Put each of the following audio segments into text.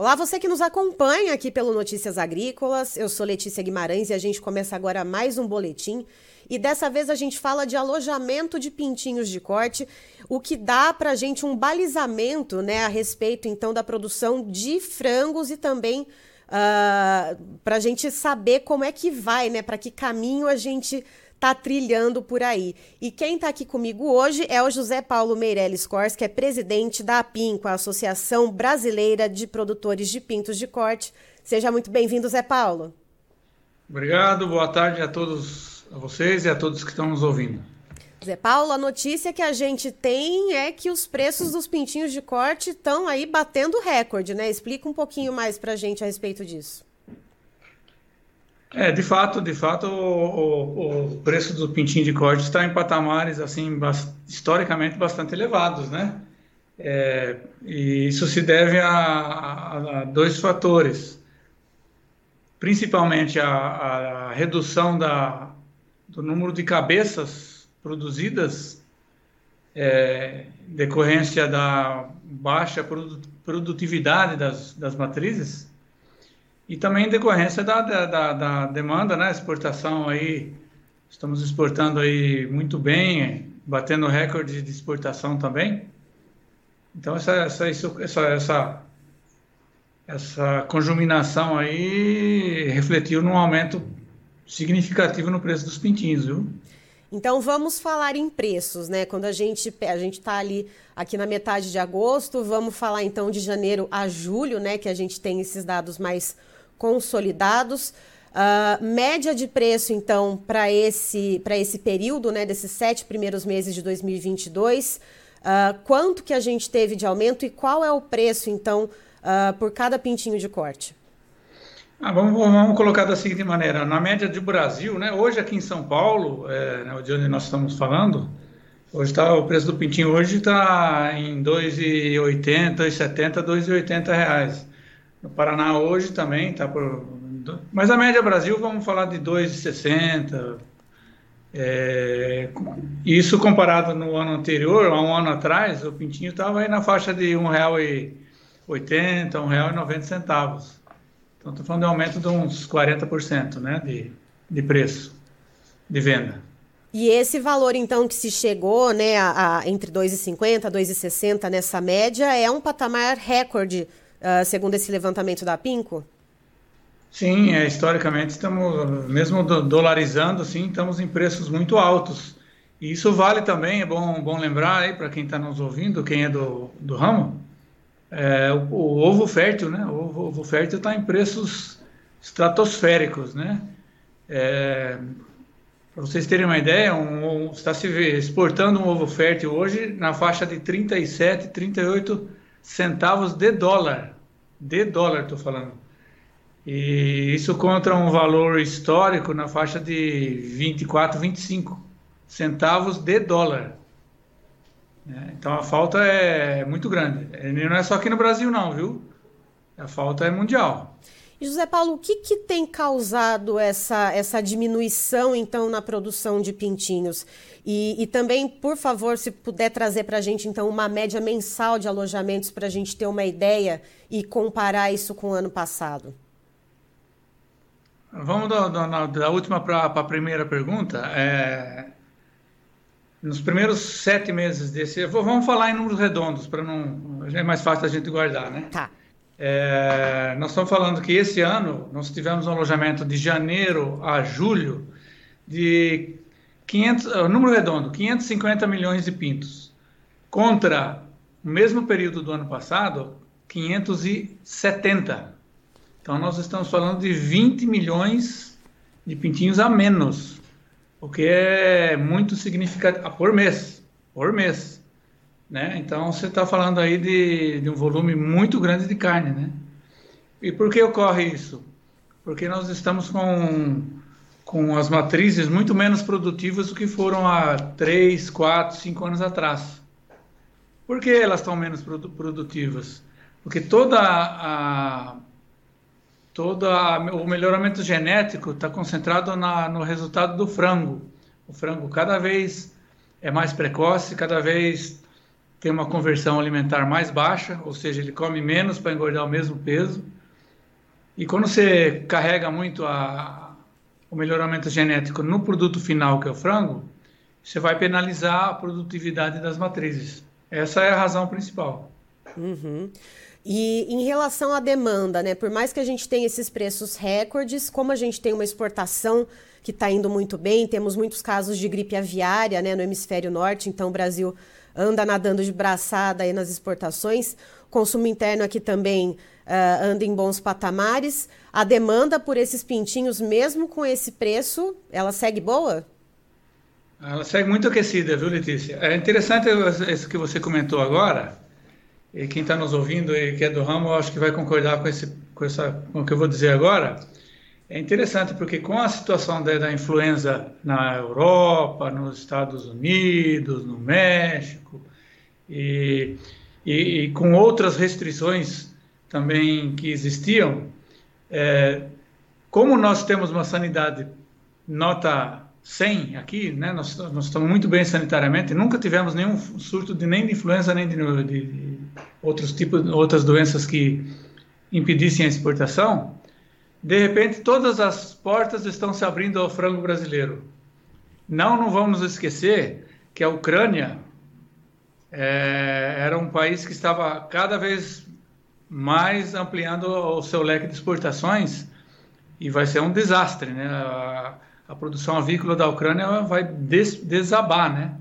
Olá, você que nos acompanha aqui pelo Notícias Agrícolas. Eu sou Letícia Guimarães e a gente começa agora mais um boletim. E dessa vez a gente fala de alojamento de pintinhos de corte, o que dá para a gente um balizamento né, a respeito então da produção de frangos e também uh, ah, para a gente saber como é que vai, né, para que caminho a gente está trilhando por aí. E quem está aqui comigo hoje é o José Paulo Meirelles Cors, que é presidente da APINCO, a Associação Brasileira de Produtores de Pintos de Corte. Seja muito bem-vindo, Zé Paulo. Obrigado, boa tarde a todos a vocês e a todos que estão nos ouvindo. Zé Paulo, a notícia que a gente tem é que os preços dos pintinhos de corte estão aí batendo recorde, né? Explica um pouquinho mais para a gente a respeito disso. É, de fato, de fato, o, o, preço do pintinho de corte está em patamares assim historicamente bastante elevados, né? É, e isso se deve a, a, a dois fatores, principalmente a, a, redução da, do número de cabeças produzidas, é, decorrência da baixa produtividade das, das matrizes e também em decorrência da, da, da, demanda, né? Exportação aí, estamos exportando aí muito bem, batendo recorde de exportação também. Então essa essa essa essa, essa conjuminação aí refletiu num aumento significativo no preço dos pintinhos, viu? Então vamos falar em preços, né? Quando a gente a gente está ali aqui na metade de agosto, vamos falar então de janeiro a julho, né? Que a gente tem esses dados mais consolidados. Uh, média de preço, então, para esse, esse período, né, desses sete primeiros meses de 2022, uh, ah, quanto que a gente teve de aumento e qual é o preço, então, uh, por cada pintinho de corte? Ah, vamos, vamos, colocar da seguinte maneira: na média do Brasil, né, hoje aqui em São Paulo, é, né, de onde nós estamos falando, hoje tá, o preço do pintinho hoje está em R$ 2,80, R$ 2,70, 2,80 reais. No Paraná hoje também está por. Mas a média Brasil, vamos falar de 2,60. É, isso comparado no ano anterior, há um ano atrás, o pintinho estava aí na faixa de R$ 1,80, R$ 1,90. Então, estou falando de um aumento de uns 40% né, de, de preço de venda. E esse valor, então, que se chegou né, a, a entre 2,50 e 2,60 nessa média, é um patamar recorde uh, segundo esse levantamento da Pinco? Sim, é, historicamente estamos, mesmo dolarizando, sim, estamos em preços muito altos. E isso vale também, é bom, bom lembrar aí para quem está nos ouvindo, quem é do, do ramo, é, o, o, ovo fértil, né? O ovo, ovo fértil está em preços estratosféricos, né? É, para vocês terem uma ideia, um, um, está se exportando um ovo fértil hoje na faixa de 37, 38 centavos de dólar. De dólar, estou falando. E isso contra um valor histórico na faixa de 24, 25 centavos de dólar. É, então a falta é muito grande. Não é só aqui no Brasil, não, viu? A falta é mundial. José Paulo, o que, que tem causado essa, essa diminuição, então, na produção de pintinhos? E, e também, por favor, se puder trazer para a gente, então, uma média mensal de alojamentos para a gente ter uma ideia e comparar isso com o ano passado. Vamos da, da, da última para a primeira pergunta. É, nos primeiros sete meses desse... Vamos falar em números redondos, para não... É mais fácil a gente guardar, né? Tá. É, nós estamos falando que esse ano nós tivemos um alojamento de janeiro a julho de 500, número redondo, 550 milhões de pintos, contra o mesmo período do ano passado, 570. Então nós estamos falando de 20 milhões de pintinhos a menos, o que é muito significativo por mês, por mês. Né? Então você está falando aí de, de, um volume muito grande de carne, né? E por que ocorre isso? Porque nós estamos com, com as matrizes muito menos produtivas do que foram há 3, 4, 5 anos atrás. Por que elas estão menos produtivas? Porque toda a, toda a, o melhoramento genético está concentrado na, no resultado do frango. O frango cada vez é mais precoce, cada vez tem uma conversão alimentar mais baixa, ou seja, ele come menos para engordar o mesmo peso. E quando você carrega muito a, o melhoramento genético no produto final, que é o frango, você vai penalizar a produtividade das matrizes. Essa é a razão principal. Uhum. E em relação à demanda, né? Por mais que a gente tenha esses preços recordes, como a gente tem uma exportação que está indo muito bem, temos muitos casos de gripe aviária né, no hemisfério norte, então o Brasil anda nadando de braçada aí nas exportações. Consumo interno aqui também uh, anda em bons patamares. A demanda por esses pintinhos, mesmo com esse preço, ela segue boa? Ela segue muito aquecida, viu, Letícia? É interessante isso que você comentou agora. E quem está nos ouvindo e que é do ramo, acho que vai concordar com, esse, com, essa, com o que eu vou dizer agora. É interessante porque com a situação da, da, influenza na Europa, nos Estados Unidos, no México e, e, e com outras restrições também que existiam, é, como nós temos uma sanidade nota 100 aqui, né, nós, nós estamos muito bem sanitariamente, nunca tivemos nenhum surto de nem de influenza nem de, de, outros tipos, outras doenças que impedissem a exportação de repente todas as portas estão se abrindo ao frango brasileiro. Não, não vamos esquecer que a Ucrânia é, era um país que estava cada vez mais ampliando o seu leque de exportações e vai ser um desastre, né? A, a produção avícola da Ucrânia vai des, desabar, né?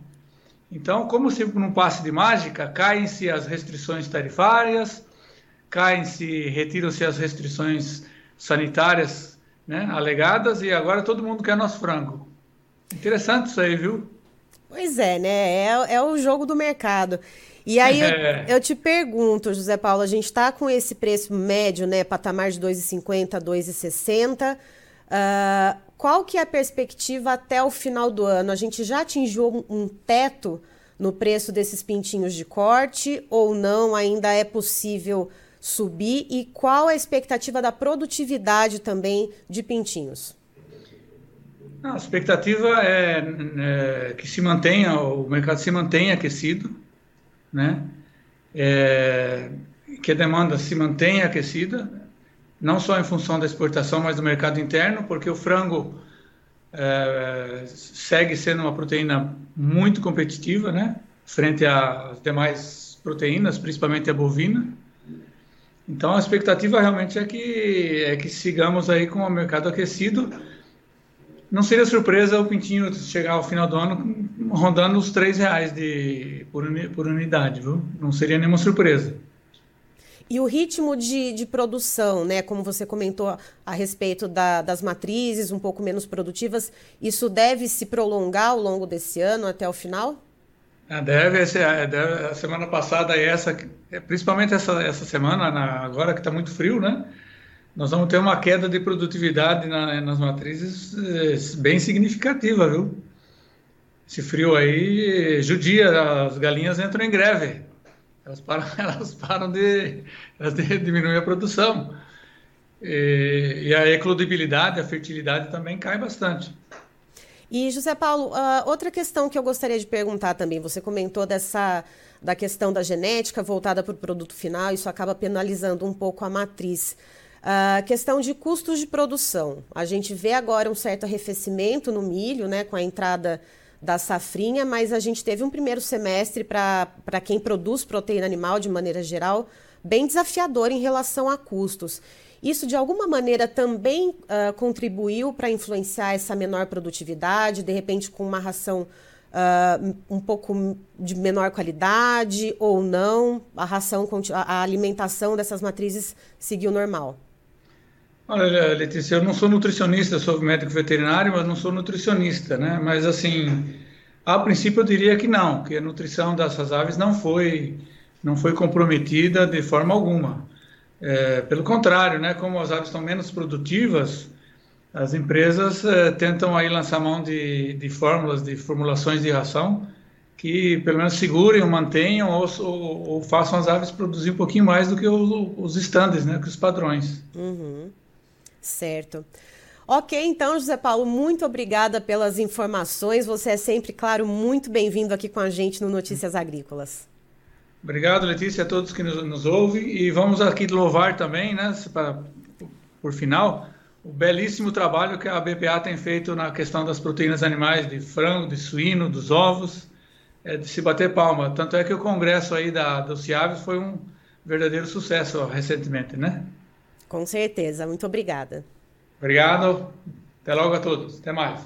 Então, como se num passe de mágica, caem-se as restrições tarifárias, caem-se, retiram-se as restrições sanitárias né, alegadas e agora todo mundo quer nosso frango. Interessante isso aí, viu? Pois é, né? É, é o jogo do mercado. E aí é. eu, eu, te pergunto, José Paulo, a gente está com esse preço médio, né? Patamar de 2,50, 2,60. Uh, qual que é a perspectiva até o final do ano? A gente já atingiu um teto no preço desses pintinhos de corte ou não? Ainda é possível subir e qual a expectativa da produtividade também de pintinhos? A expectativa é, é, que se mantenha, o mercado se mantenha aquecido, né? É, que a demanda se mantenha aquecida, não só em função da exportação, mas do mercado interno, porque o frango é, segue sendo uma proteína muito competitiva, né? Frente às demais proteínas, principalmente a bovina. Então a expectativa realmente é que é que sigamos aí com o mercado aquecido. Não seria surpresa o pintinho chegar ao final do ano rondando os três reais de, por, por unidade, viu? Não seria nenhuma surpresa. E o ritmo de, de produção, né? Como você comentou a respeito da, das matrizes um pouco menos produtivas, isso deve se prolongar ao longo desse ano até o final? Ah, deve, é, deve, a semana passada e essa, é, principalmente essa, essa semana, na, agora que está muito frio, né? Nós vamos ter uma queda de produtividade na, nas matrizes é, bem significativa, viu? Esse frio aí judia, as galinhas entram em greve. Elas param, elas param de, elas de diminuir a produção. E, e a eclodibilidade, a fertilidade também cai bastante. E, José Paulo, uh, outra questão que eu gostaria de perguntar também, você comentou dessa da questão da genética voltada para o produto final, isso acaba penalizando um pouco a matriz. A uh, questão de custos de produção. A gente vê agora um certo arrefecimento no milho, né, com a entrada da safrinha, mas a gente teve um primeiro semestre para quem produz proteína animal de maneira geral bem desafiador em relação a custos. Isso, de alguma maneira, também uh, contribuiu para influenciar essa menor produtividade, de repente com uma ração uh, um pouco de menor qualidade ou não? A ração, a alimentação dessas matrizes seguiu normal? Olha, Letícia, eu não sou nutricionista, sou médico veterinário, mas não sou nutricionista, né? Mas, assim, a princípio eu diria que não, que a nutrição dessas aves não foi, não foi comprometida de forma alguma. É, pelo contrário, né, como as aves estão menos produtivas, as empresas é, tentam aí lançar mão de, de fórmulas, de formulações de ração que pelo menos segurem ou mantenham ou, ou, ou façam as aves produzir um pouquinho mais do que o, os estándares, né, que os padrões. Uhum. Certo. Ok, então, José Paulo, muito obrigada pelas informações. Você é sempre, claro, muito bem-vindo aqui com a gente no Notícias Agrícolas. Obrigado, Letícia, a todos que nos, nos ouvem. E vamos aqui louvar também, né, para, por final, o belíssimo trabalho que a BPA tem feito na questão das proteínas animais, de frango, de suíno, dos ovos, é de se bater palma. Tanto é que o congresso aí da, do Ciaves foi um verdadeiro sucesso recentemente, né? Com certeza. Muito obrigada. Obrigado. Até logo a todos. Até mais.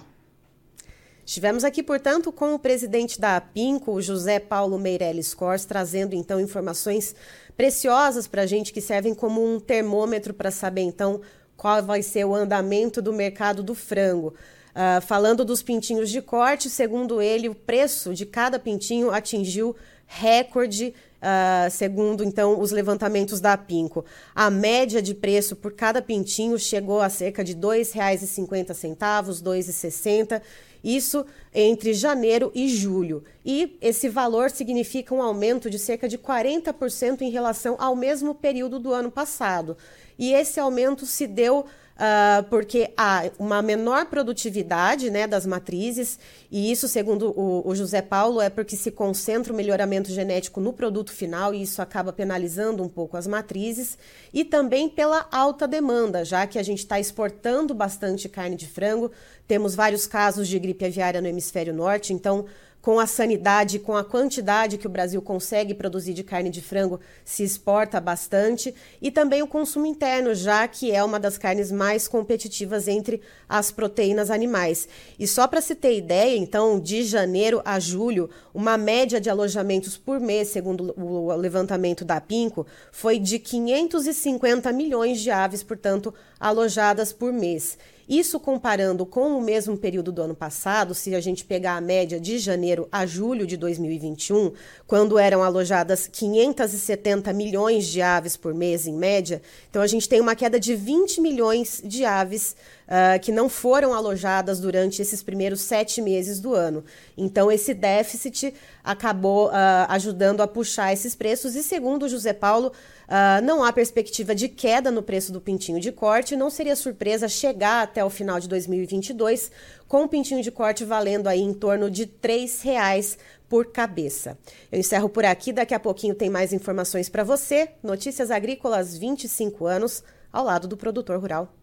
Estivemos aqui, portanto, com o presidente da APINCO, José Paulo Meirelles Cors, trazendo então informações preciosas para a gente que servem como um termômetro para saber então qual vai ser o andamento do mercado do frango. Uh, falando dos pintinhos de corte, segundo ele, o preço de cada pintinho atingiu recorde Uh, segundo então os levantamentos da Pinco. A média de preço por cada pintinho chegou a cerca de R$ 2,50, R$ 2,60. Isso entre janeiro e julho. E esse valor significa um aumento de cerca de 40% em relação ao mesmo período do ano passado. E esse aumento se deu Uh, porque há uma menor produtividade né, das matrizes, e isso, segundo o, o, José Paulo, é porque se concentra o melhoramento genético no produto final, e isso acaba penalizando um pouco as matrizes, e também pela alta demanda, já que a gente está exportando bastante carne de frango, temos vários casos de gripe aviária no hemisfério norte, então com a sanidade, com a quantidade que o Brasil consegue produzir de carne de frango, se exporta bastante, e também o consumo interno, já que é uma das carnes mais competitivas entre as proteínas animais. E só para se ter ideia, então, de janeiro a julho, uma média de alojamentos por mês, segundo o levantamento da Pinco, foi de 550 milhões de aves, portanto, alojadas por mês. Isso comparando com o mesmo período do ano passado, se a gente pegar a média de janeiro a julho de 2021, quando eram alojadas 570 milhões de aves por mês em média, então a gente tem uma queda de 20 milhões de aves uh, que não foram alojadas durante esses primeiros sete meses do ano. Então, esse déficit acabou uh, ajudando a puxar esses preços, e segundo o José Paulo, uh, não há perspectiva de queda no preço do pintinho de corte, não seria surpresa chegar até o final de 2022 com o pintinho de corte valendo aí em torno de R$ reais por cabeça. Eu encerro por aqui, daqui a pouquinho tem mais informações para você. Notícias Agrícolas 25 anos, ao lado do produtor rural.